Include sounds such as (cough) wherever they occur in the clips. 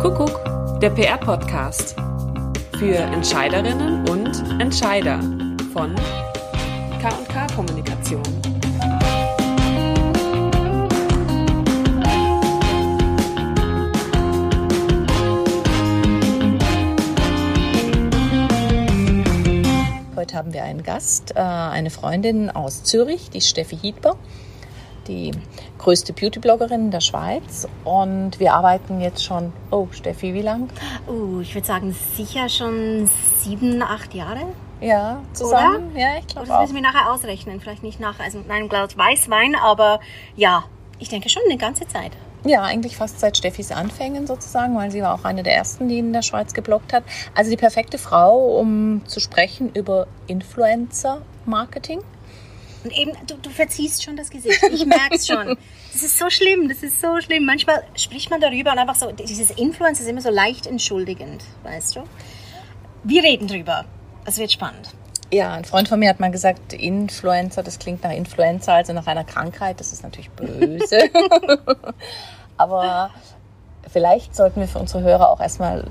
Kuckuck, der PR-Podcast. Für Entscheiderinnen und Entscheider von K&K Kommunikation. Heute haben wir einen Gast, äh, eine Freundin aus Zürich, die Steffi Hiedber, die größte Beauty-Bloggerin der Schweiz. Und wir arbeiten jetzt schon, oh Steffi, wie lang? Uh, ich würde sagen, sicher schon sieben, acht Jahre. Ja, zusammen? Oder? Ja, ich glaube das müssen wir nachher ausrechnen. Vielleicht nicht nach also mit einem Glas Weißwein, aber ja, ich denke schon eine ganze Zeit. Ja, eigentlich fast seit Steffis Anfängen sozusagen, weil sie war auch eine der ersten, die in der Schweiz gebloggt hat. Also die perfekte Frau, um zu sprechen über Influencer-Marketing. Und eben, du, du verziehst schon das Gesicht. Ich merke es schon. Das ist so schlimm, das ist so schlimm. Manchmal spricht man darüber und einfach so, dieses Influencer ist immer so leicht entschuldigend, weißt du? Wir reden drüber. Es wird spannend. Ja, ein Freund von mir hat mal gesagt, Influencer, das klingt nach Influenza, also nach einer Krankheit. Das ist natürlich böse. (laughs) Aber vielleicht sollten wir für unsere Hörer auch erstmal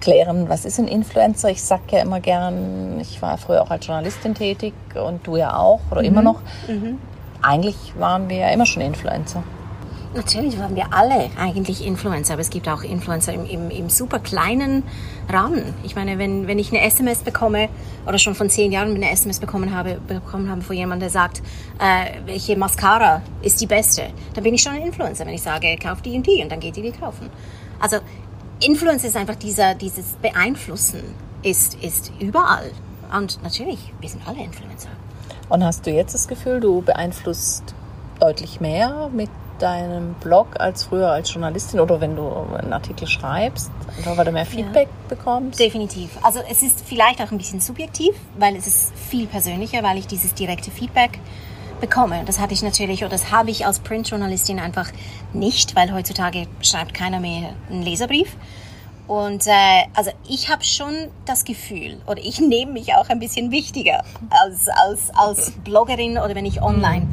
klären, was ist ein Influencer? Ich sage ja immer gern, ich war früher auch als Journalistin tätig und du ja auch oder immer noch. Eigentlich waren wir ja immer schon Influencer. Natürlich waren wir alle eigentlich Influencer, aber es gibt auch Influencer im, im, im super kleinen Rahmen. Ich meine, wenn, wenn ich eine SMS bekomme oder schon von zehn Jahren eine SMS bekommen habe, bekommen habe von jemandem, der sagt, äh, welche Mascara ist die beste, dann bin ich schon ein Influencer, wenn ich sage, kauf die und die und dann geht die die kaufen. Also Influencer ist einfach dieser, dieses Beeinflussen ist, ist überall. Und natürlich, wir sind alle Influencer. Und hast du jetzt das Gefühl, du beeinflusst deutlich mehr mit deinem Blog als früher als Journalistin oder wenn du einen Artikel schreibst, einfach weil du mehr Feedback bekommst? Definitiv. Also es ist vielleicht auch ein bisschen subjektiv, weil es ist viel persönlicher, weil ich dieses direkte Feedback bekomme. Das hatte ich natürlich, oder das habe ich als Printjournalistin einfach nicht, weil heutzutage schreibt keiner mehr einen Leserbrief. Und äh, also ich habe schon das Gefühl, oder ich (laughs) nehme mich auch ein bisschen wichtiger als, als, als Bloggerin oder wenn ich online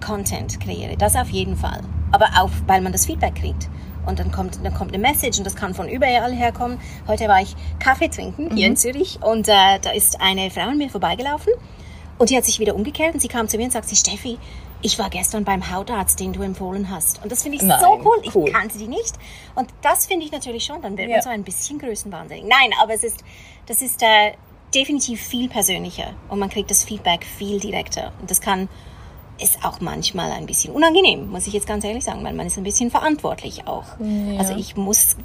Content kreiere. Das auf jeden Fall. Aber auch, weil man das Feedback kriegt. Und dann kommt, dann kommt eine Message und das kann von überall herkommen. Heute war ich Kaffee trinken hier in Zürich und äh, da ist eine Frau an mir vorbeigelaufen und die hat sich wieder umgekehrt und sie kam zu mir und sagt, sie, Steffi, ich war gestern beim Hautarzt, den du empfohlen hast. Und das finde ich Nein, so cool. Ich cool. kannte die nicht. Und das finde ich natürlich schon, dann wird Ja. man so ein bisschen größenwahnsinnig. Nein, aber es ist, das ist äh, definitiv viel persönlicher und man kriegt das Feedback viel direkter. Und das kann, ist auch manchmal ein bisschen unangenehm, muss ich jetzt ganz ehrlich sagen, weil man ist ein bisschen verantwortlich auch. Also ich muss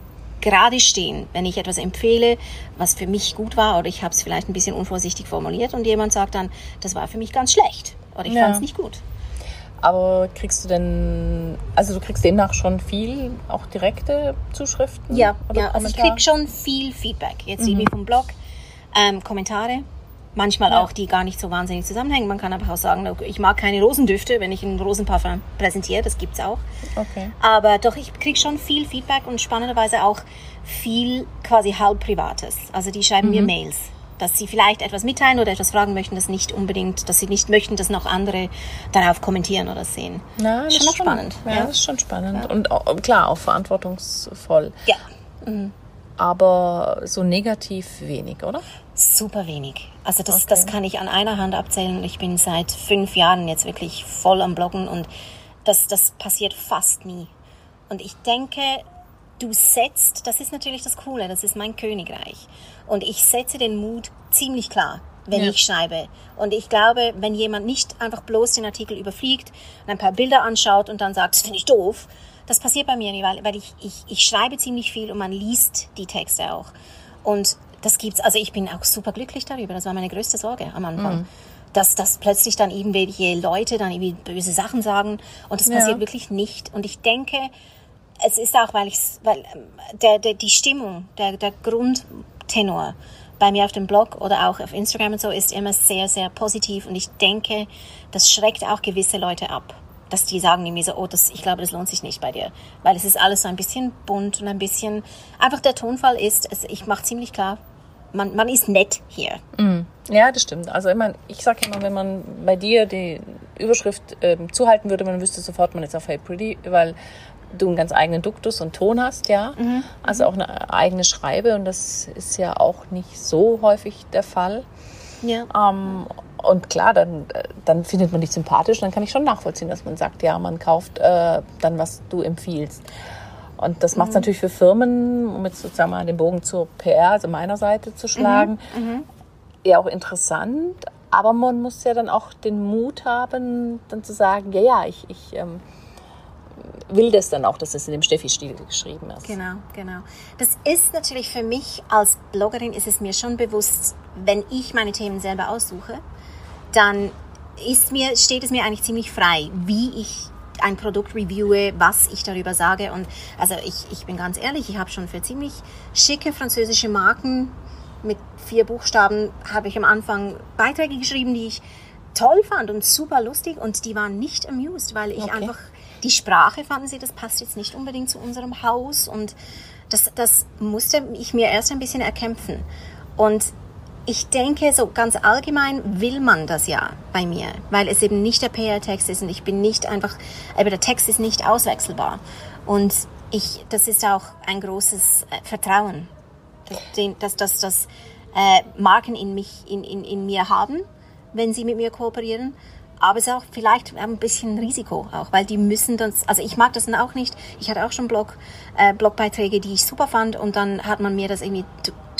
gerade stehen, wenn ich etwas empfehle, was für mich gut war oder ich habe es vielleicht ein bisschen unvorsichtig formuliert und jemand sagt dann, das war für mich ganz schlecht oder ich Ja. fand es nicht gut. Aber kriegst du denn, also du kriegst demnach schon viel, auch direkte Zuschriften? Ja, oder ja also ich kriege schon viel Feedback. Jetzt irgendwie vom Blog, ähm, Kommentare, manchmal Ja. auch, die gar nicht so wahnsinnig zusammenhängen. Man kann aber auch sagen, ich mag keine Rosendüfte, wenn ich ein Rosenparfum präsentiere, das gibt's auch. Okay. Aber doch, ich kriege schon viel Feedback und spannenderweise auch viel quasi halb Privates. Also die schreiben Mhm. mir Mails, dass sie vielleicht etwas mitteilen oder etwas fragen möchten, das nicht unbedingt, dass sie nicht möchten, dass noch andere darauf kommentieren oder sehen. Na, das schon noch spannend. Ja, Ja. das ist schon spannend. Und auch, klar, auch verantwortungsvoll. ja, Aber so negativ wenig, oder? super wenig. Also das, Okay. das kann ich an einer Hand abzählen. Ich bin seit fünf Jahren jetzt wirklich voll am Bloggen und das, das passiert fast nie. Und ich denke, du setzt, das ist natürlich das Coole, das ist mein Königreich. Und ich setze den Mut ziemlich klar, wenn Ja. ich schreibe. Und ich glaube, wenn jemand nicht einfach bloß den Artikel überfliegt und ein paar Bilder anschaut und dann sagt, das finde ich doof, das passiert bei mir nie, weil, weil ich, ich, ich schreibe ziemlich viel und man liest die Texte auch. Und das gibt's, also ich bin auch super glücklich darüber. Das war meine größte Sorge am Anfang. Dass, dass plötzlich dann irgendwelche Leute dann irgendwie böse Sachen sagen. Und das Ja. passiert wirklich nicht. Und ich denke, es ist auch, weil ich, weil der, der, die Stimmung, der, der Grundtenor bei mir auf dem Blog oder auch auf Instagram und so ist immer sehr, sehr positiv. Und ich denke, das schreckt auch gewisse Leute ab. Dass die sagen irgendwie so, oh, das, ich glaube, das lohnt sich nicht bei dir. Weil es ist alles so ein bisschen bunt und ein bisschen, einfach der Tonfall ist, es, ich mache ziemlich klar, man, man ist nett hier. Ja, das stimmt. Also ich meine, ich sage immer, wenn man bei dir die Überschrift ähm, zuhalten würde, man wüsste sofort, man ist auf Hey Pretty, weil du einen ganz eigenen Duktus und Ton hast, ja. Mhm. Also auch eine eigene Schreibe und das ist ja auch nicht so häufig der Fall. Ja. Ähm, und klar, dann, dann findet man dich sympathisch, dann kann ich schon nachvollziehen, dass man sagt, ja, man kauft äh, dann, was du empfiehlst. Und das macht es natürlich für Firmen, um jetzt sozusagen mal den Bogen zur PR, also meiner Seite zu schlagen, ja auch interessant. Aber man muss ja dann auch den Mut haben, dann zu sagen, ja, ja, ich, ich ähm, will das dann auch, dass es in dem Steffi-Stil geschrieben ist. Genau, genau. Das ist natürlich für mich als Bloggerin ist es mir schon bewusst, wenn ich meine Themen selber aussuche, dann ist mir, steht es mir eigentlich ziemlich frei, wie ich ein Produkt reviewe, was ich darüber sage. Und also ich, ich bin ganz ehrlich, ich habe schon für ziemlich schicke französische Marken mit vier Buchstaben habe ich am Anfang Beiträge geschrieben, die ich toll fand und super lustig und die waren nicht amused, weil ich Okay. einfach die Sprache fanden sie, das passt jetzt nicht unbedingt zu unserem Haus und das, das musste ich mir erst ein bisschen erkämpfen. Und ich denke, so ganz allgemein will man das ja bei mir, weil es eben nicht der PR-Text ist und ich bin nicht einfach, aber der Text ist nicht auswechselbar. Und ich, das ist auch ein großes äh, Vertrauen, dass, dass, dass äh, Marken in, mich, in, in, in mir haben, wenn sie mit mir kooperieren. Aber es ist auch vielleicht ein bisschen Risiko auch, weil die müssen das, also ich mag das dann auch nicht. Ich hatte auch schon Blog, äh, Blogbeiträge, die ich super fand und dann hat man mir das irgendwie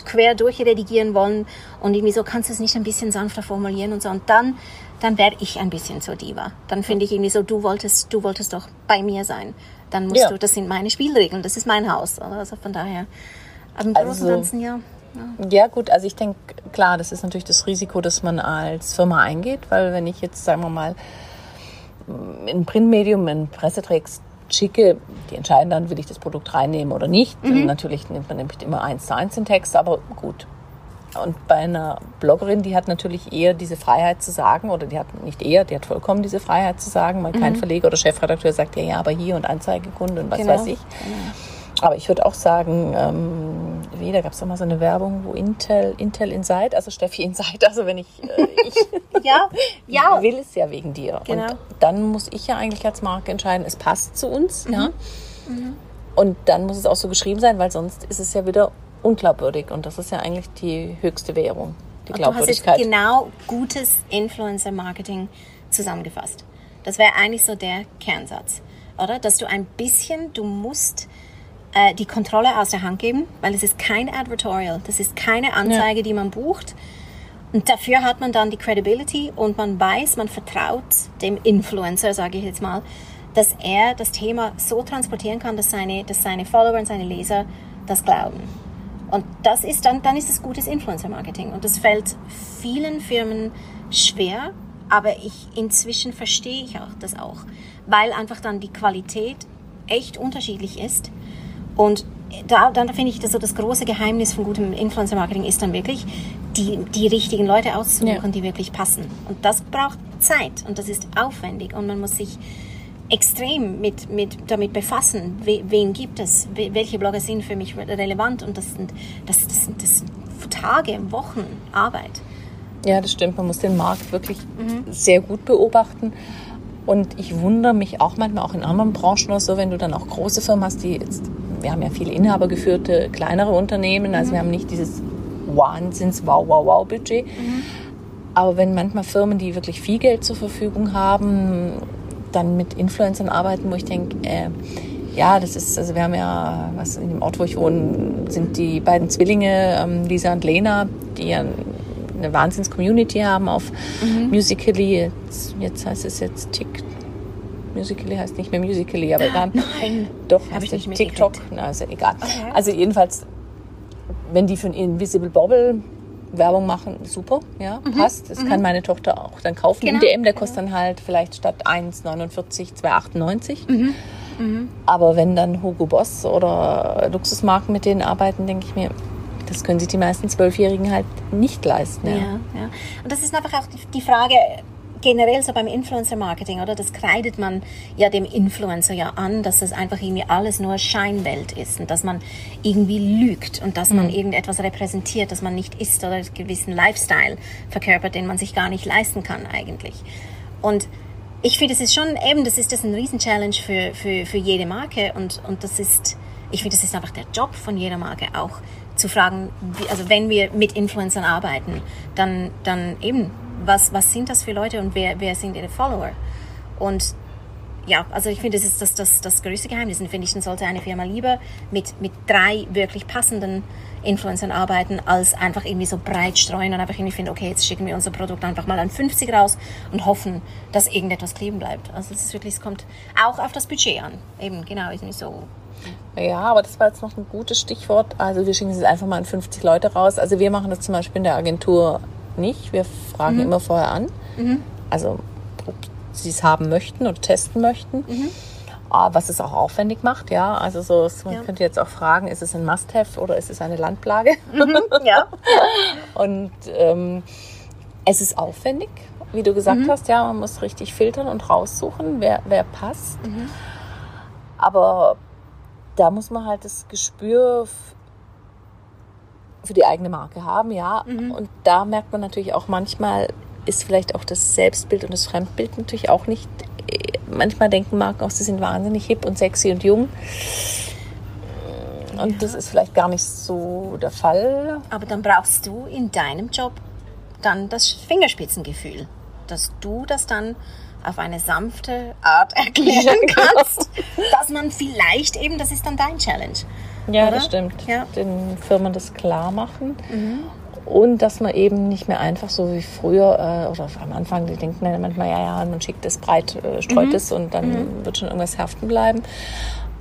quer durchredigieren wollen und irgendwie so, kannst du es nicht ein bisschen sanfter formulieren und so. Und dann, dann werde ich ein bisschen zur Diva. Dann finde ich irgendwie so, du wolltest, du wolltest doch bei mir sein. Dann musst Ja. du, das sind meine Spielregeln, das ist mein Haus. Also von daher, aber im Großen und Also- Ganzen, ja. Ja, gut, also ich denke, klar, das ist natürlich das Risiko, das man als Firma eingeht, weil wenn ich jetzt, sagen wir mal, in ein Printmedium einen Pressetext schicke, die entscheiden dann, will ich das Produkt reinnehmen oder nicht. Und natürlich nimmt man nämlich immer eins zu eins den Text, aber gut. Und bei einer Bloggerin, die hat natürlich eher diese Freiheit zu sagen, oder die hat nicht eher, die hat vollkommen diese Freiheit zu sagen, weil kein Verleger oder Chefredakteur sagt, ja, ja, aber hier und Anzeigekunde und was Genau, weiß ich. Aber ich würde auch sagen, ähm, wie, da gab es mal so eine Werbung, wo Intel, Intel Inside, also Steffi Inside, also wenn ich, äh, ich (laughs) Ja, ja. will es ja wegen dir. Genau. Und dann muss ich ja eigentlich als Marke entscheiden, es passt zu uns, ja. Mhm. Und dann muss es auch so geschrieben sein, weil sonst ist es ja wieder unglaubwürdig. Und das ist ja eigentlich die höchste Währung, die Und du hast jetzt Glaubwürdigkeit. genau gutes Influencer-Marketing zusammengefasst. Das wäre eigentlich so der Kernsatz, oder? Dass du ein bisschen, du musst äh, die Kontrolle aus der Hand geben, weil es ist kein Advertorial, das ist keine Anzeige, die man bucht. Und dafür hat man dann die Credibility und man weiß, man vertraut dem Influencer, sage ich jetzt mal, dass er das Thema so transportieren kann, dass seine, dass seine Follower und seine Leser das glauben. Und das ist dann, dann ist es gutes Influencer-Marketing. Und das fällt vielen Firmen schwer, aber ich inzwischen verstehe ich auch das auch, weil einfach dann die Qualität echt unterschiedlich ist. Und da, dann finde ich, dass so das große Geheimnis von gutem Influencer-Marketing ist dann wirklich, die, die richtigen Leute auszusuchen, Ja. die wirklich passen. Und das braucht Zeit und das ist aufwendig und man muss sich extrem mit, mit, damit befassen, we, wen gibt es, we, welche Blogger sind für mich relevant und das sind, das, das, sind, das sind Tage, Wochen Arbeit. Ja, das stimmt. Man muss den Markt wirklich sehr gut beobachten. Und ich wundere mich auch manchmal, auch in anderen Branchen oder so, wenn du dann auch große Firmen hast, die jetzt, wir haben ja viele inhabergeführte, kleinere Unternehmen, also wir haben nicht dieses Wahnsinns-Wow-Wow-Wow-Budget. Aber wenn manchmal Firmen, die wirklich viel Geld zur Verfügung haben, dann mit Influencern arbeiten, wo ich denke, äh, ja, das ist, also wir haben ja, was in dem Ort, wo ich wohne, sind die beiden Zwillinge, ähm, Lisa und Lena, die ja eine Wahnsinns-Community haben auf Musically. Jetzt, jetzt heißt es jetzt Tick. Musically heißt nicht mehr Musically, aber egal. (laughs) Nein. Doch, Hab ich heißt nicht es TikTok. Na, ist ja egal. Okay. Also jedenfalls, wenn die für ein Invisible Bobble Werbung machen, super, ja, passt. Das kann meine Tochter auch dann kaufen im Mhm. Genau, DM. Der kostet dann halt vielleicht statt 1,49 2,98. Mhm. Aber wenn dann Hugo Boss oder Luxusmarken mit denen arbeiten, denke ich mir, das können sich die meisten Zwölfjährigen halt nicht leisten. Ja. Ja, ja. Und das ist einfach auch die Frage generell so beim Influencer-Marketing, oder? Das kreidet man ja dem Influencer ja an, dass das einfach irgendwie alles nur Scheinwelt ist und dass man irgendwie lügt und dass man irgendetwas repräsentiert, das man nicht ist oder einen gewissen Lifestyle verkörpert, den man sich gar nicht leisten kann eigentlich. Und ich finde, es ist schon eben, das ist das ein Riesen-Challenge für, für, für jede Marke und, und das ist, ich finde, das ist einfach der Job von jeder Marke auch zu fragen, wie, also wenn wir mit Influencern arbeiten, dann, dann eben, was, was sind das für Leute und wer, wer sind ihre Follower? Und ja, also ich finde, das ist das, das, das größte Geheimnis. Und finde ich, dann sollte eine Firma lieber mit, mit drei wirklich passenden Influencern arbeiten, als einfach irgendwie so breit streuen und einfach irgendwie finden, okay, jetzt schicken wir unser Produkt einfach mal an 50 raus und hoffen, dass irgendetwas kleben bleibt. Also es ist wirklich, es kommt auch auf das Budget an. Eben, genau, ist nicht so ja, aber das war jetzt noch ein gutes Stichwort. Also wir schicken es einfach mal an 50 Leute raus. Also wir machen das zum Beispiel in der Agentur nicht. Wir fragen mhm. immer vorher an. Mhm. Also ob sie es haben möchten oder testen möchten. Mhm. Was es auch aufwendig macht, ja. Also so, man ja. könnte jetzt auch fragen, ist es ein Must-Have oder ist es eine Landplage? Mhm. (laughs) Ja. Und ähm, es ist aufwendig, wie du gesagt mhm. hast, ja, man muss richtig filtern und raussuchen, wer, wer passt. Mhm. Aber da muss man halt das Gespür für die eigene Marke haben, ja. Mhm. Und da merkt man natürlich auch manchmal, ist vielleicht auch das Selbstbild und das Fremdbild natürlich auch nicht. Manchmal denken Marken auch, sie sind wahnsinnig hip und sexy und jung. Und ja. das ist vielleicht gar nicht so der Fall. Aber dann brauchst du in deinem Job dann das Fingerspitzengefühl, dass du das dann auf eine sanfte Art (laughs) erklären kannst, dass man vielleicht eben, das ist dann dein Challenge. Ja, oder? das stimmt. Ja. Den Firmen das klar machen. Mhm. Und dass man eben nicht mehr einfach so wie früher äh, oder am Anfang, die denken dann manchmal, ja, ja, man schickt es breit, äh, streut mhm. es und dann mhm. wird schon irgendwas haften bleiben.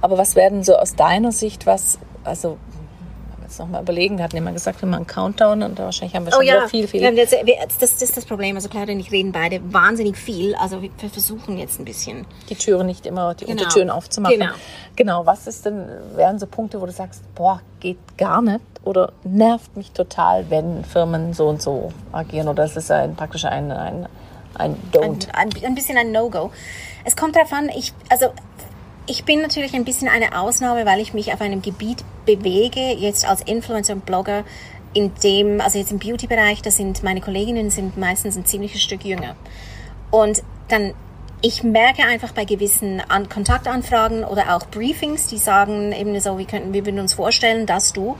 Aber was werden so aus deiner Sicht, was, also jetzt nochmal überlegen. Wir hatten immer gesagt, wir machen einen Countdown und wahrscheinlich haben wir oh schon oh ja. viel, viel. Das, das, ist das Problem. Also Claudia und ich reden beide wahnsinnig viel. Also wir versuchen jetzt ein bisschen. Die Türen nicht immer, die genau. Untertüren aufzumachen. Genau. Genau. Was ist denn, wären so Punkte, wo du sagst, boah, geht gar nicht oder nervt mich total, wenn Firmen so und so agieren oder ist es ein, praktisch ein, ein, ein Don't? Ein, ein, ein bisschen ein No-Go. Es kommt darauf an, ich, also ich bin natürlich ein bisschen eine Ausnahme, weil ich mich auf einem Gebiet bewege, jetzt als Influencer und Blogger, in dem, also jetzt im Beauty-Bereich, da sind meine Kolleginnen sind meistens ein ziemliches Stück jünger. Und dann, ich merke einfach bei gewissen An Kontaktanfragen oder auch Briefings, die sagen eben so, wir könnten, wir würden uns vorstellen, dass du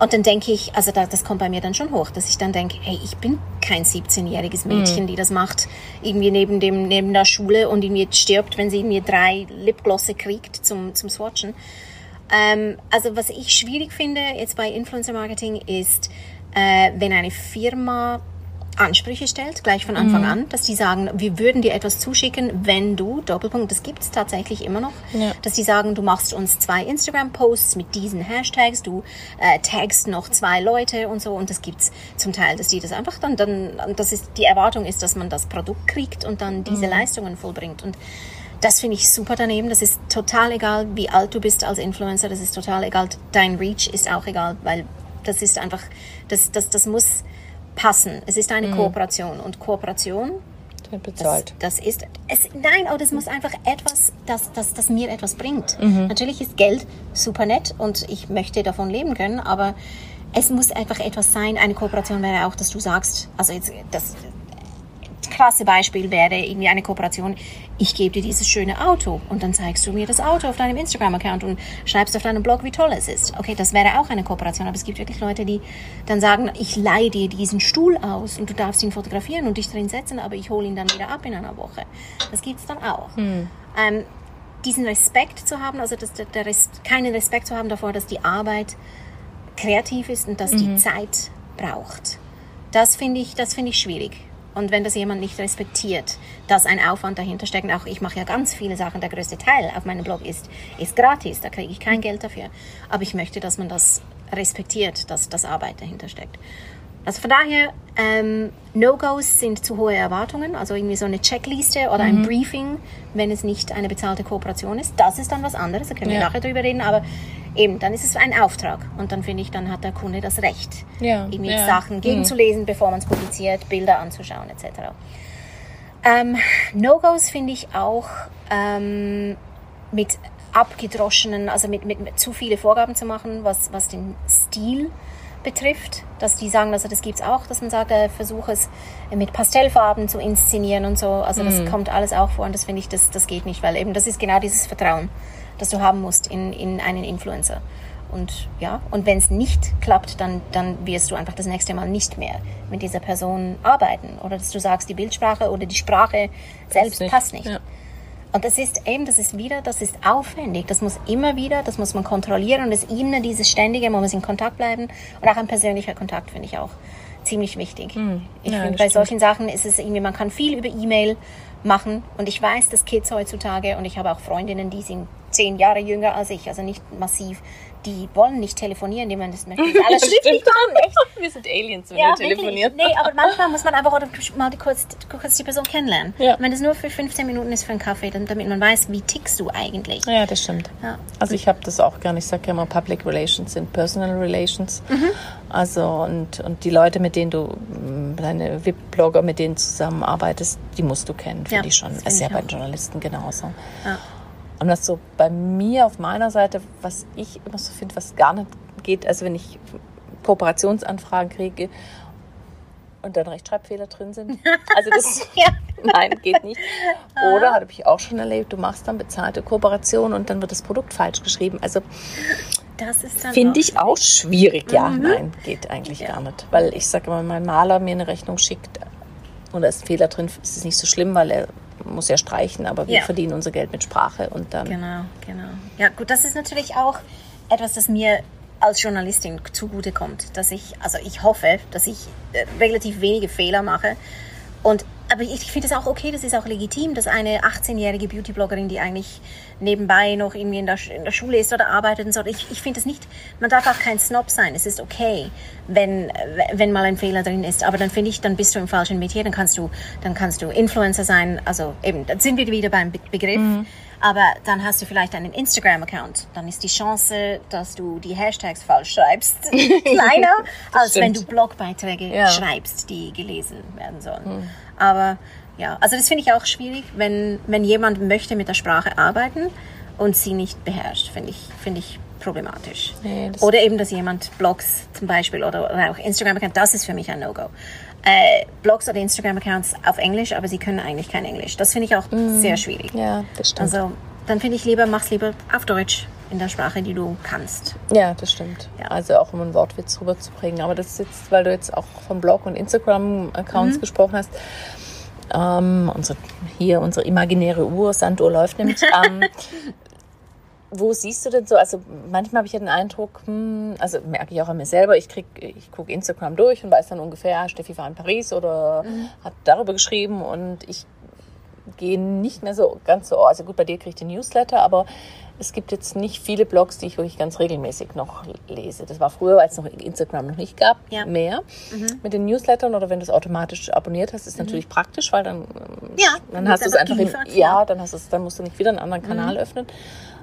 und dann denke ich, also da, das kommt bei mir dann schon hoch, dass ich dann denke, hey, ich bin kein 17-jähriges Mädchen, mhm. die das macht, irgendwie neben dem neben der Schule und irgendwie stirbt, wenn sie mir drei Lipglosse kriegt zum zum Swatchen. Ähm, also was ich schwierig finde jetzt bei Influencer Marketing ist, äh, wenn eine Firma Ansprüche stellt, gleich von Anfang mhm. an, dass die sagen, wir würden dir etwas zuschicken, wenn du, Doppelpunkt, das gibt es tatsächlich immer noch, ja. dass die sagen, du machst uns zwei Instagram-Posts mit diesen Hashtags, du äh, tagst noch zwei Leute und so und das gibt's zum Teil, dass die das einfach dann, dann das ist, die Erwartung ist, dass man das Produkt kriegt und dann diese mhm. Leistungen vollbringt und das finde ich super daneben. Das ist total egal, wie alt du bist als Influencer. Das ist total egal. Dein Reach ist auch egal, weil das ist einfach, das, das, das muss, passen. Es ist eine mhm. Kooperation und Kooperation bezahlt. Das, das, ist es, nein, oh, das muss einfach etwas, das, das, das mir etwas bringt. Mhm. Natürlich ist Geld super nett und ich möchte davon leben können, aber es muss einfach etwas sein. Eine Kooperation wäre auch, dass du sagst, also jetzt das krasse Beispiel wäre irgendwie eine Kooperation. Ich gebe dir dieses schöne Auto und dann zeigst du mir das Auto auf deinem Instagram-Account und schreibst auf deinem Blog, wie toll es ist. Okay, das wäre auch eine Kooperation, aber es gibt wirklich Leute, die dann sagen, ich leihe dir diesen Stuhl aus und du darfst ihn fotografieren und dich drin setzen, aber ich hole ihn dann wieder ab in einer Woche. Das gibt es dann auch. Hm. Ähm, diesen Respekt zu haben, also das, der, der Res keinen Respekt zu haben davor, dass die Arbeit kreativ ist und dass mhm. die Zeit braucht. Das finde ich, das finde ich schwierig. Und wenn das jemand nicht respektiert, dass ein Aufwand dahinter steckt, auch ich mache ja ganz viele Sachen, der größte Teil auf meinem Blog ist, ist gratis, da kriege ich kein Geld dafür. Aber ich möchte, dass man das respektiert, dass das Arbeit dahinter steckt. Also von daher, ähm, No-Gos sind zu hohe Erwartungen, also irgendwie so eine Checkliste oder ein mhm. Briefing, wenn es nicht eine bezahlte Kooperation ist. Das ist dann was anderes, da können ja. wir nachher drüber reden, aber eben, dann ist es ein Auftrag und dann finde ich, dann hat der Kunde das Recht, ja. irgendwie ja. Sachen mhm. gegenzulesen, mhm. bevor man es publiziert, Bilder anzuschauen etc. Ähm, No-Gos finde ich auch ähm, mit abgedroschenen, also mit, mit, mit, zu viele Vorgaben zu machen, was, was den Stil betrifft, dass die sagen, also das gibt's auch, dass man sagt, äh, versuche es mit Pastellfarben zu inszenieren und so. Also das kommt alles auch vor und das finde ich, das, das geht nicht, weil eben das ist genau dieses Vertrauen, das du haben musst in, in einen Influencer. Und ja, und wenn es nicht klappt, dann, dann wirst du einfach das nächste Mal nicht mehr mit dieser Person arbeiten. Oder dass du sagst, die Bildsprache oder die Sprache selbst nicht. passt nicht. Ja. Und das ist eben, das ist wieder, das ist aufwendig. Das muss immer wieder, das muss man kontrollieren und es ist immer dieses ständige, man muss in Kontakt bleiben. Und auch ein persönlicher Kontakt finde ich auch ziemlich wichtig. Ich Ja, finde, bei stimmt. solchen Sachen ist es irgendwie, man kann viel über E-Mail machen. Und ich weiß, dass Kids heutzutage, und ich habe auch Freundinnen, die sind zehn Jahre jünger als ich, also nicht massiv, die wollen nicht telefonieren, die man das möchte alles schriftlich machen, echt. Wir sind Aliens, wenn Ja, wir telefonieren. Wirklich. Nee, aber (laughs) manchmal muss man einfach mal die kurz, kurz die Person kennenlernen. Ja. Wenn es nur für 15 Minuten ist für einen Kaffee, dann, damit man weiß, wie tickst du eigentlich. Ja, das stimmt. Ja. Also ich habe das auch gerne. Ich sage ja immer, Public Relations sind Personal Relations. Mhm. Also und, und die Leute, mit denen du, mh, deine VIP-Blogger, mit denen du zusammenarbeitest, die musst du kennen, finde Ja, ich schon. das Das ist ja bei auch. Journalisten genauso. Ja. Und was so bei mir auf meiner Seite, was ich immer so finde, was gar nicht geht, also wenn ich Kooperationsanfragen kriege und dann Rechtschreibfehler drin sind. (laughs) Also das (laughs) Ja. nein, geht nicht. Oder habe ich auch schon erlebt, du machst dann bezahlte Kooperation und dann wird das Produkt falsch geschrieben. Also Das ist dann finde ich auch schwierig. Ja, nein, geht eigentlich Ja. gar nicht. Weil ich sage immer, wenn mein Maler mir eine Rechnung schickt und da ist ein Fehler drin, ist es nicht so schlimm, weil er muss ja streichen, aber wir Ja. verdienen unser Geld mit Sprache und dann Genau, genau. Ja, gut, das ist natürlich auch etwas, das mir als Journalistin zugutekommt, dass ich, also ich hoffe, dass ich äh, relativ wenige Fehler mache. Und aber ich finde es auch okay, das ist auch legitim, dass eine 18-jährige Beauty-Bloggerin, die eigentlich nebenbei noch irgendwie in der, in der Schule ist oder arbeitet und so, ich, ich finde es nicht, man darf auch kein Snob sein. Es ist okay, wenn, wenn mal ein Fehler drin ist. Aber dann finde ich, dann bist du im falschen Metier, dann kannst du, dann kannst du Influencer sein. Also eben, dann sind wir wieder beim Be Begriff. Aber dann hast du vielleicht einen Instagram-Account. Dann ist die Chance, dass du die Hashtags falsch schreibst, (laughs) kleiner, als wenn stimmt. du Blogbeiträge Ja. schreibst, die gelesen werden sollen. Aber ja, also das finde ich auch schwierig, wenn, wenn jemand möchte mit der Sprache arbeiten und sie nicht beherrscht, finde ich, finde ich problematisch. Nee, oder eben, dass jemand Blogs zum Beispiel oder, oder auch Instagram-Account, das ist für mich ein No-Go. Äh, Blogs oder Instagram-Accounts auf Englisch, aber sie können eigentlich kein Englisch. Das finde ich auch sehr schwierig. ja, das stimmt. Also dann finde ich lieber, mach's lieber auf Deutsch in der Sprache, die du kannst. Ja, das stimmt. Ja. Also auch um einen Wortwitz rüberzubringen. Aber das ist jetzt, weil du jetzt auch vom Blog und Instagram-Accounts Mhm. gesprochen hast. Ähm, unsere, hier unsere imaginäre Uhr, Sanduhr läuft nämlich. (laughs) ähm, wo siehst du denn so? Also manchmal habe ich ja den Eindruck, hm, also merke ich auch an mir selber, ich krieg, ich gucke Instagram durch und weiß dann ungefähr, ja, Steffi war in Paris oder hat darüber geschrieben und ich gehe nicht mehr so ganz so, also gut, bei dir kriege ich den Newsletter, aber es gibt jetzt nicht viele Blogs, die ich wirklich ganz regelmäßig noch lese. Das war früher, als es noch Instagram noch nicht gab, Ja. mehr. Mit den Newslettern oder wenn du es automatisch abonniert hast, ist natürlich praktisch, weil dann, ähm, Ja, dann wird hast du es einfach einfach, in, geliefert, ja. Mhm. dann hast du es, dann musst du nicht wieder einen anderen Kanal öffnen.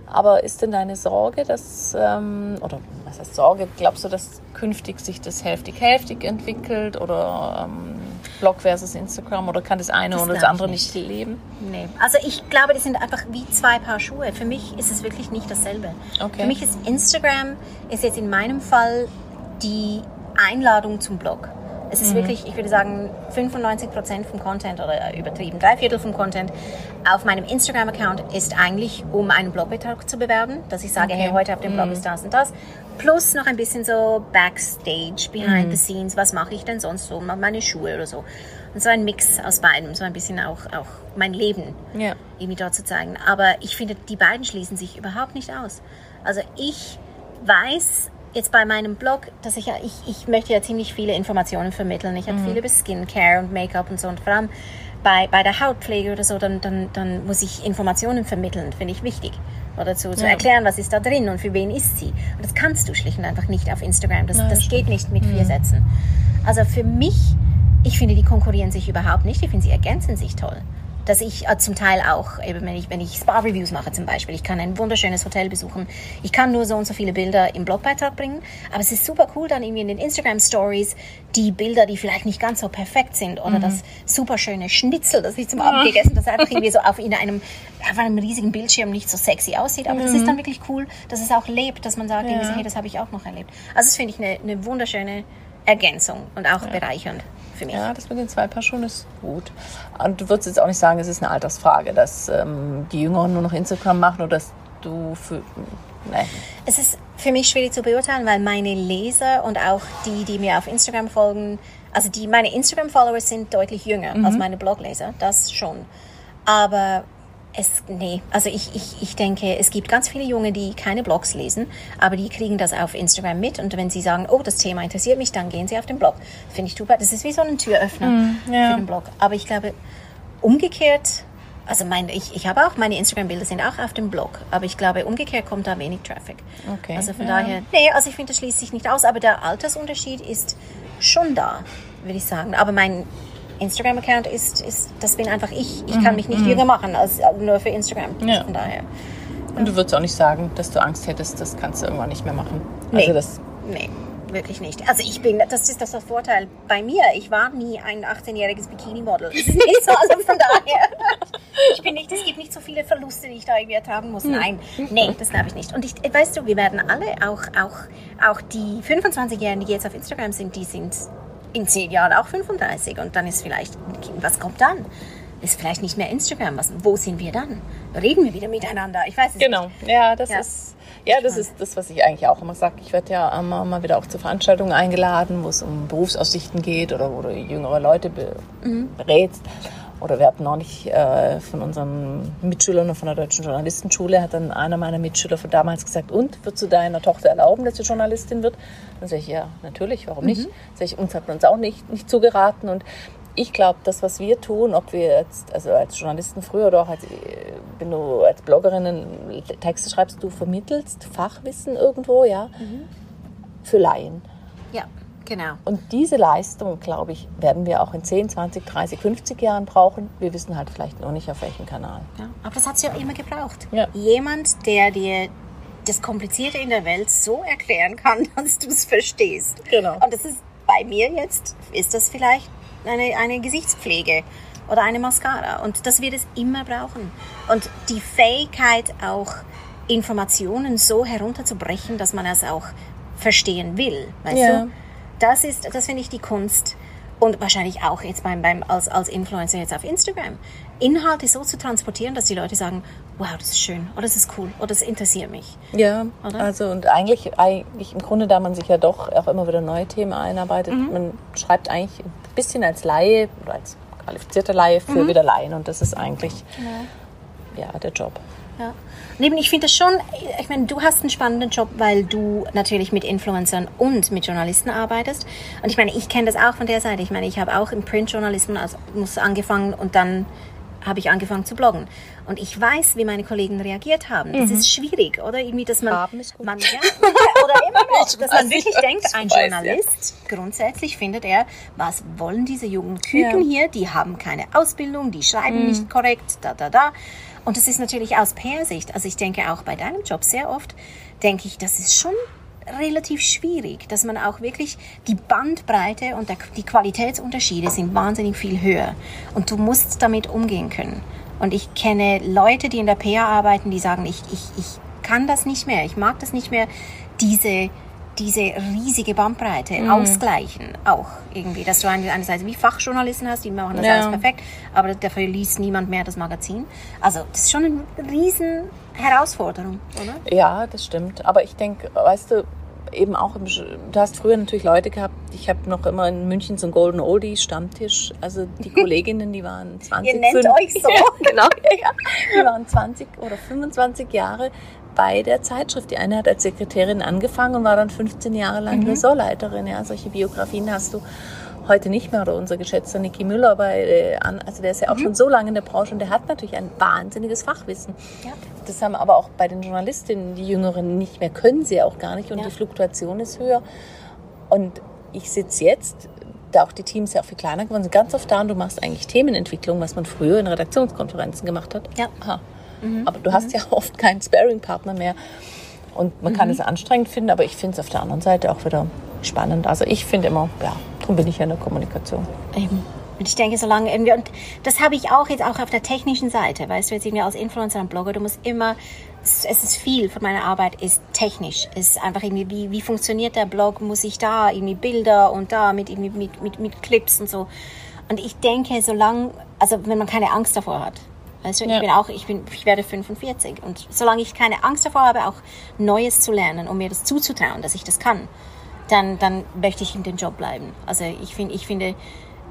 Aber ist denn deine Sorge, dass, ähm, oder was heißt Sorge, glaubst du, dass künftig sich das hälftig-hälftig entwickelt oder ähm, Blog versus Instagram oder kann das eine Das oder das andere nicht. nicht leben? Nee. Also ich glaube, die sind einfach wie zwei Paar Schuhe. Für mich ist es wirklich nicht dasselbe. Okay. Für mich ist Instagram, ist jetzt in meinem Fall die Einladung zum Blog. Es Mhm. ist wirklich, ich würde sagen, 95% vom Content oder übertrieben, drei Viertel vom Content auf meinem Instagram-Account ist eigentlich, um einen Blogbeitrag zu bewerben, dass ich sage, Okay. hey, heute auf dem Blog ist das und das. Plus noch ein bisschen so Backstage, behind the scenes, was mache ich denn sonst so, meine Schuhe oder so. Und so ein Mix aus beidem, so ein bisschen auch, auch mein Leben Ja. irgendwie dort zu zeigen. Aber ich finde, die beiden schließen sich überhaupt nicht aus. Also ich weiß jetzt bei meinem Blog, dass ich ja, ich, ich möchte ja ziemlich viele Informationen vermitteln. Ich habe viel über Skincare und Make-up und so und vor allem bei, bei der Hautpflege oder so, dann, dann, dann muss ich Informationen vermitteln, finde ich wichtig. Oder zu, zu Ja. erklären, was ist da drin und für wen ist sie. Und das kannst du schlicht und einfach nicht auf Instagram. Das, Nein, das das geht nicht mit vier Sätzen. Also für mich, ich finde, die konkurrieren sich überhaupt nicht. Ich finde, sie ergänzen sich toll. Dass ich äh, zum Teil auch, eben wenn ich, wenn ich Spa-Reviews mache zum Beispiel, ich kann ein wunderschönes Hotel besuchen, ich kann nur so und so viele Bilder im Blogbeitrag bringen, aber es ist super cool dann irgendwie in den Instagram-Stories die Bilder, die vielleicht nicht ganz so perfekt sind oder das super schöne Schnitzel, das ich zum Abend gegessen, das einfach irgendwie so (laughs) auf in einem, auf einem riesigen Bildschirm nicht so sexy aussieht, aber das ist dann wirklich cool, dass es auch lebt, dass man sagt, so, hey, das habe ich auch noch erlebt. Also das finde ich eine, eine wunderschöne Ergänzung und auch bereichernd für mich. Ja, das mit den zwei Paar Schuhen ist gut. Und du würdest jetzt auch nicht sagen, es ist eine Altersfrage, dass ähm, die Jüngeren nur noch Instagram machen oder dass du für. Nee. Es ist für mich schwierig zu beurteilen, weil meine Leser und auch die, die mir auf Instagram folgen, also die meine Instagram-Follower sind deutlich jünger als meine Blogleser, das schon. Aber es, nee, also ich, ich, ich denke, es gibt ganz viele Junge, die keine Blogs lesen, aber die kriegen das auf Instagram mit und wenn sie sagen, oh, das Thema interessiert mich, dann gehen sie auf den Blog. Finde ich super. Das ist wie so ein Türöffner ja. für den Blog. Aber ich glaube, umgekehrt, also mein, ich, ich habe auch, meine Instagram-Bilder sind auch auf dem Blog, aber ich glaube, umgekehrt kommt da wenig Traffic. Okay, Also von ja. daher, nee, also ich finde, das schließt sich nicht aus, aber der Altersunterschied ist schon da, würde ich sagen. Aber mein Instagram-Account ist, ist, das bin einfach ich. Ich kann mich nicht jünger machen als als nur für Instagram. Mhm, Ja. Von daher, Und du würdest auch nicht sagen, dass du Angst hättest, das kannst du irgendwann nicht mehr machen. Nee. Also das. nee. Wirklich nicht. Also ich bin, das ist das der Vorteil bei mir. Ich war nie ein 18-jähriges Bikini-Model. (laughs) So, also von daher. Ich bin nicht, es gibt nicht so viele Verluste, die ich da irgendwie ertragen muss. Nein, nee, das glaube ich nicht. Und ich, weißt du, wir werden alle, auch, auch, auch die 25-Jährigen, die jetzt auf Instagram sind, die sind in 10 Jahren auch 35. Und dann ist vielleicht, was kommt dann? Ist vielleicht nicht mehr Instagram. Was, wo sind wir dann? Reden wir wieder miteinander? Ich weiß es Genau. Ja, das Ja. ist. Ja, das ist das, was ich eigentlich auch immer sage. Ich werde ja immer mal wieder auch zu Veranstaltungen eingeladen, wo es um Berufsaussichten geht oder wo du jüngere Leute be berätst. Oder wir hatten neulich äh, von unseren Mitschülern von der Deutschen Journalistenschule, hat dann einer meiner Mitschüler von damals gesagt, und, würdest du deiner Tochter erlauben, dass sie Journalistin wird? Dann sage ich, ja, natürlich, warum nicht? Sag ich, uns hat man uns auch nicht, nicht zugeraten. Und ich glaube, das, was wir tun, ob wir jetzt, also als Journalisten früher oder auch als, äh, wenn du als Bloggerin Texte schreibst, du vermittelst Fachwissen irgendwo, ja, für Laien. Ja, genau. Und diese Leistung, glaube ich, werden wir auch in 10, 20, 30, 50 Jahren brauchen. Wir wissen halt vielleicht noch nicht, auf welchem Kanal. Ja, aber das hat es ja immer gebraucht. Ja. Jemand, der dir das Komplizierte in der Welt so erklären kann, (laughs) dass du es verstehst. Genau. Und das ist bei mir jetzt, ist das vielleicht eine, eine Gesichtspflege oder eine Mascara. Und das wird es immer brauchen. Und die Fähigkeit auch Informationen so herunterzubrechen, dass man es auch verstehen will. Weißt Ja. du? Das ist, das finde ich die Kunst. Und wahrscheinlich auch jetzt beim, beim, als, als Influencer jetzt auf Instagram. Inhalte so zu transportieren, dass die Leute sagen, wow, das ist schön, oder das ist cool, oder das interessiert mich. Ja, Oder? also und eigentlich, eigentlich im Grunde, da man sich ja doch auch immer wieder neue Themen einarbeitet, man schreibt eigentlich ein bisschen als Laie oder als qualifizierte Laie für wieder Laien und das ist eigentlich ja der Job. Ja. Neben, ich finde das schon, ich meine, du hast einen spannenden Job, weil du natürlich mit Influencern und mit Journalisten arbeitest. Und ich meine, ich kenne das auch von der Seite. Ich meine, ich habe auch im Printjournalismus also, angefangen und dann habe ich angefangen zu bloggen. Und ich weiß, wie meine Kollegen reagiert haben. Das ist schwierig, oder? Irgendwie, dass man, Haben ist gut. man ja, oder immer noch, (laughs) dass man weiß, wirklich ich denkt, weiß, ein ja. Journalist, grundsätzlich findet er, was wollen diese jungen Küken Ja. hier? Die haben keine Ausbildung, die schreiben nicht korrekt, da, da, da. Und das ist natürlich aus PR-Sicht, also ich denke auch bei deinem Job sehr oft, denke ich, das ist schon relativ schwierig, dass man auch wirklich die Bandbreite und der, die Qualitätsunterschiede sind wahnsinnig viel höher. Und du musst damit umgehen können. Und ich kenne Leute, die in der PR arbeiten, die sagen, ich, ich, ich kann das nicht mehr, ich mag das nicht mehr, diese, diese riesige Bandbreite Mhm. ausgleichen auch irgendwie. Dass du eine- einerseits wie Fachjournalisten hast, die machen das Ja. alles perfekt, aber dafür liest niemand mehr das Magazin. Also das ist schon eine riesen Herausforderung, oder? Ja, das stimmt. Aber ich denke, weißt du, eben auch, im, du hast früher natürlich Leute gehabt, ich habe noch immer in München so einen Golden Oldies Stammtisch. Also die (laughs) Kolleginnen, die waren 20, Ihr nennt fünf- euch so. Ja, (laughs) genau, ja. Die waren 20 oder 25 Jahre bei der Zeitschrift. Die eine hat als Sekretärin angefangen und war dann 15 Jahre lang Ressortleiterin. Ja, solche Biografien hast du heute nicht mehr. Oder unser geschätzter Niki Müller bei, äh, also der ist ja auch schon so lange in der Branche und der hat natürlich ein wahnsinniges Fachwissen. Ja. Das haben aber auch bei den Journalistinnen, die Jüngeren, nicht mehr, können sie auch gar nicht und Ja. die Fluktuation ist höher. Und ich sitze jetzt da auch die Teams ja auch viel kleiner geworden sind. Ganz oft da und du machst eigentlich Themenentwicklung, was man früher in Redaktionskonferenzen gemacht hat. Ja. Aha. Aber du hast ja (laughs) oft keinen Sparing-Partner mehr. Und man kann es anstrengend finden, aber ich finde es auf der anderen Seite auch wieder spannend. Also ich finde immer, ja, darum bin ich ja in der Kommunikation. Eben. Und ich denke, solange irgendwie, und das habe ich auch jetzt auch auf der technischen Seite, weißt du, jetzt irgendwie als Influencer und Blogger, du musst immer, es ist viel von meiner Arbeit ist technisch, ist einfach irgendwie, wie, wie funktioniert der Blog, muss ich da irgendwie Bilder und da mit, irgendwie mit, mit, mit Clips und so. Und ich denke, solange, also wenn man keine Angst davor hat, weißt du, ich Ja. bin auch, ich bin, ich werde 45 und solange ich keine Angst davor habe, auch Neues zu lernen, um mir das zuzutrauen, dass ich das kann, dann, dann möchte ich in dem Job bleiben. Also ich finde, ich finde,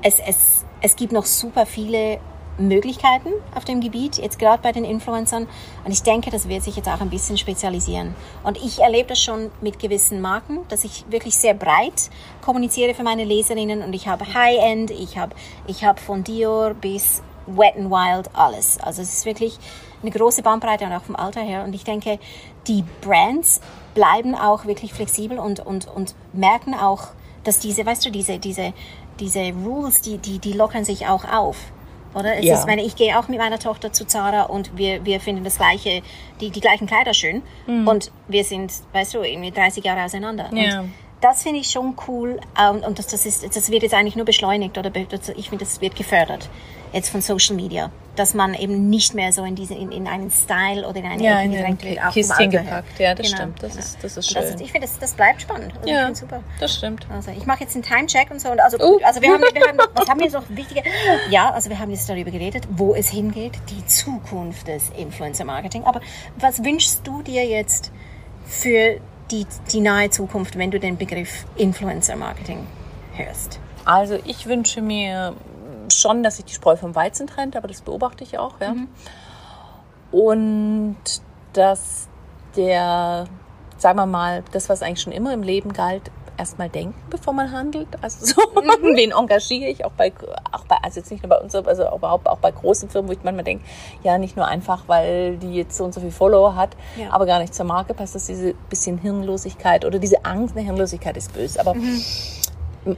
es, es, es gibt noch super viele Möglichkeiten auf dem Gebiet, jetzt gerade bei den Influencern. Und ich denke, das wird sich jetzt auch ein bisschen spezialisieren. Und ich erlebe das schon mit gewissen Marken, dass ich wirklich sehr breit kommuniziere für meine Leserinnen. Und ich habe High-End, ich habe, ich habe von Dior bis Wet n Wild alles. Also es ist wirklich eine große Bandbreite und auch vom Alter her. Und ich denke, die Brands bleiben auch wirklich flexibel und, und, und merken auch, dass diese, weißt du, diese, diese, diese Rules, die, die, die lockern sich auch auf. Oder? Es Ja. ist, ich meine, ich gehe auch mit meiner Tochter zu Zara und wir, wir finden das gleiche, die, die gleichen Kleider schön. Und wir sind, weißt du, irgendwie 30 Jahre auseinander. Ja. Und das finde ich schon cool. ähm, Und das, das, ist, das wird jetzt eigentlich nur beschleunigt oder be- das- ich finde, das wird gefördert jetzt von Social Media. Dass man eben nicht mehr so in, diese, in, in einen Style oder in eine Ja, Ecke gedrängt wird. auch Kistchen gepackt. Ja, das stimmt. Das ist- das ist schön. ich finde, das, das bleibt spannend. Also Ja, super. das stimmt. Also ich mache jetzt einen Timecheck und so. Und also, Uh. also wir haben, wir haben, (laughs) was haben wir jetzt noch wichtige? Ja, also wir haben jetzt darüber geredet, wo es hingeht, die Zukunft des Influencer-Marketing. Aber was wünschst du dir jetzt für die, die nahe Zukunft, wenn du den Begriff Influencer-Marketing hörst? Also ich wünsche mir schon, dass sich die Spreu vom Weizen trennt, aber das beobachte ich auch. Ja. Und dass der, sagen wir mal, das, was eigentlich schon immer im Leben galt, erstmal denken, bevor man handelt. Also so, (laughs) wen engagiere ich, auch bei, auch bei, also jetzt nicht nur bei uns, also überhaupt auch bei großen Firmen, wo ich manchmal denke, ja, nicht nur einfach, weil die jetzt so und so viel Follower hat, Ja. aber gar nicht zur Marke passt, dass diese bisschen Hirnlosigkeit oder diese Angst, eine Hirnlosigkeit ist böse, aber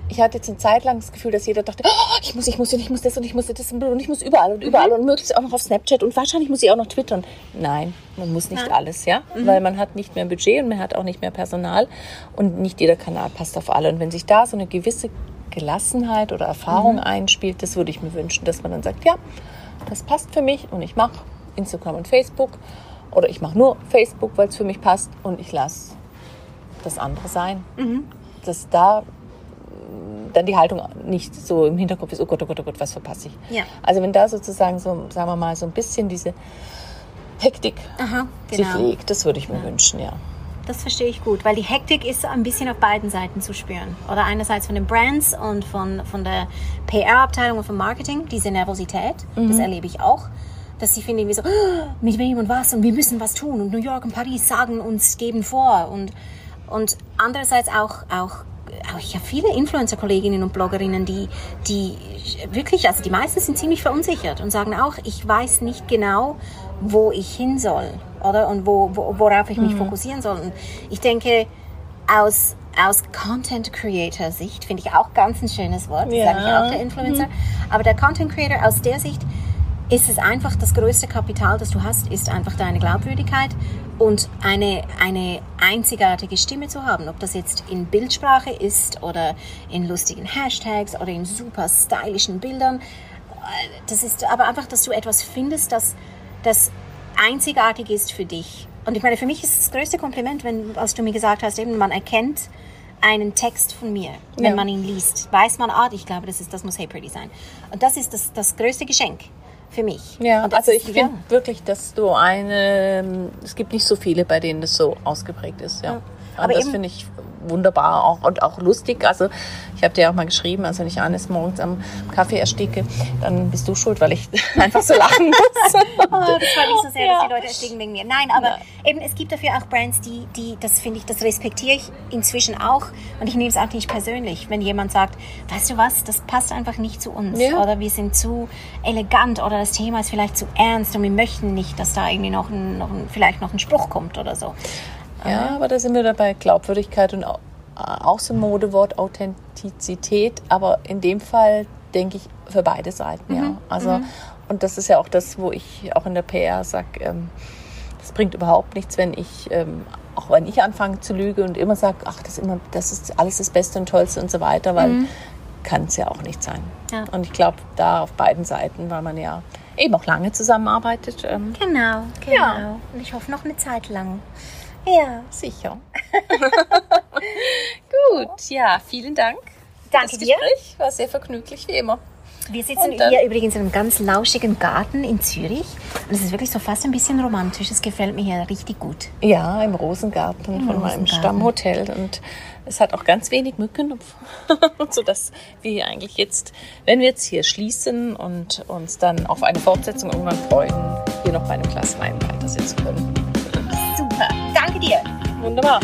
ich hatte jetzt eine Zeit lang das Gefühl, dass jeder dachte, oh, ich muss, ich muss, und ich muss das und ich muss das und ich muss überall und überall und möglichst auch noch auf Snapchat und wahrscheinlich muss ich auch noch twittern. Nein, man muss nicht Nein. alles, ja, weil man hat nicht mehr Budget und man hat auch nicht mehr Personal und nicht jeder Kanal passt auf alle. Und wenn sich da so eine gewisse Gelassenheit oder Erfahrung einspielt, das würde ich mir wünschen, dass man dann sagt, ja, das passt für mich und ich mache Instagram und Facebook oder ich mache nur Facebook, weil es für mich passt und ich lasse das andere sein. Dass da dann die Haltung nicht so im Hinterkopf ist, oh Gott, oh Gott, oh Gott, was verpasse ich. Ja. Also wenn da sozusagen so, sagen wir mal, so ein bisschen diese Hektik Aha, sich legt, das würde ich mir wünschen, ja. Das verstehe ich gut, weil die Hektik ist ein bisschen auf beiden Seiten zu spüren. Oder einerseits von den Brands und von, von der PR-Abteilung und vom Marketing, diese Nervosität, das erlebe ich auch. Dass sie finden, wie so, "Ah, mit wem und was und wir müssen was tun und New York und Paris sagen uns, geben vor. Und, und andererseits auch, auch ich habe viele Influencer-Kolleginnen und Bloggerinnen, die, die wirklich, also die meisten sind ziemlich verunsichert und sagen auch, ich weiß nicht genau, wo ich hin soll oder? Und wo, wo, worauf ich mich fokussieren soll. Und ich denke, aus, aus Content Creator Sicht finde ich auch ganz ein schönes Wort, Ja. sage ich auch der Influencer, aber der Content Creator aus der Sicht ist es einfach das größte Kapital, das du hast, ist einfach deine Glaubwürdigkeit und eine, eine einzigartige Stimme zu haben. Ob das jetzt in Bildsprache ist oder in lustigen Hashtags oder in super stylischen Bildern. Das ist aber einfach, dass du etwas findest, das, das einzigartig ist für dich. Und ich meine, für mich ist das größte Kompliment, wenn, als du mir gesagt hast, eben man erkennt einen Text von mir, wenn Ja. man ihn liest. Weiß man, ah, ich glaube, das, ist, das muss Hey Pretty sein. Und das ist das, das größte Geschenk für mich. Ja, also ich finde wirklich, dass du eine, es gibt nicht so viele, bei denen das so ausgeprägt ist, ja. Aber Aber das finde ich wunderbar auch, und auch lustig. Also ich habe dir ja auch mal geschrieben, also wenn ich eines morgens am Kaffee ersticke, dann bist du schuld, weil ich (laughs) einfach so lachen (laughs) muss. Oh, das war nicht so sehr, dass Ja. die Leute ersticken wegen mir. Nein, aber eben, es gibt dafür auch Brands, die, die das finde ich, das respektiere ich inzwischen auch. Und ich nehme es auch nicht persönlich, wenn jemand sagt, weißt du was, das passt einfach nicht zu uns. Ja. Oder wir sind zu elegant oder das Thema ist vielleicht zu ernst und wir möchten nicht, dass da irgendwie noch ein, noch ein, vielleicht noch ein Spruch kommt oder so. Ja, aber da sind wir dabei Glaubwürdigkeit und Au- auch so ein Modewort, Authentizität, aber in dem Fall denke ich für beide Seiten, ja. Also, und das ist ja auch das, wo ich auch in der PR sage, ähm, das bringt überhaupt nichts, wenn ich, ähm, auch wenn ich anfange zu lügen und immer sage, ach, das ist, immer, das ist alles das Beste und Tollste und so weiter, weil kann es ja auch nicht sein. Ja. Und ich glaube, da auf beiden Seiten, weil man ja eben auch lange zusammenarbeitet, ähm, Genau, genau. Ja. Und ich hoffe noch eine Zeit lang. Ja. sicher. (laughs) Gut, ja, vielen Dank. Danke das dir. Gespräch war sehr vergnüglich, wie immer. Wir sitzen hier übrigens in einem ganz lauschigen Garten in Zürich. Und es ist wirklich so fast ein bisschen romantisch. Es gefällt mir hier richtig gut. Ja, im Rosengarten von meinem Rosengarten. Stammhotel. Und es hat auch ganz wenig Mücken, (laughs) sodass wir hier eigentlich jetzt, wenn wir jetzt hier schließen und uns dann auf eine Fortsetzung irgendwann freuen, hier noch bei einem Glas Wein weitersitzen können. Super. Danke dir. Wunderbar.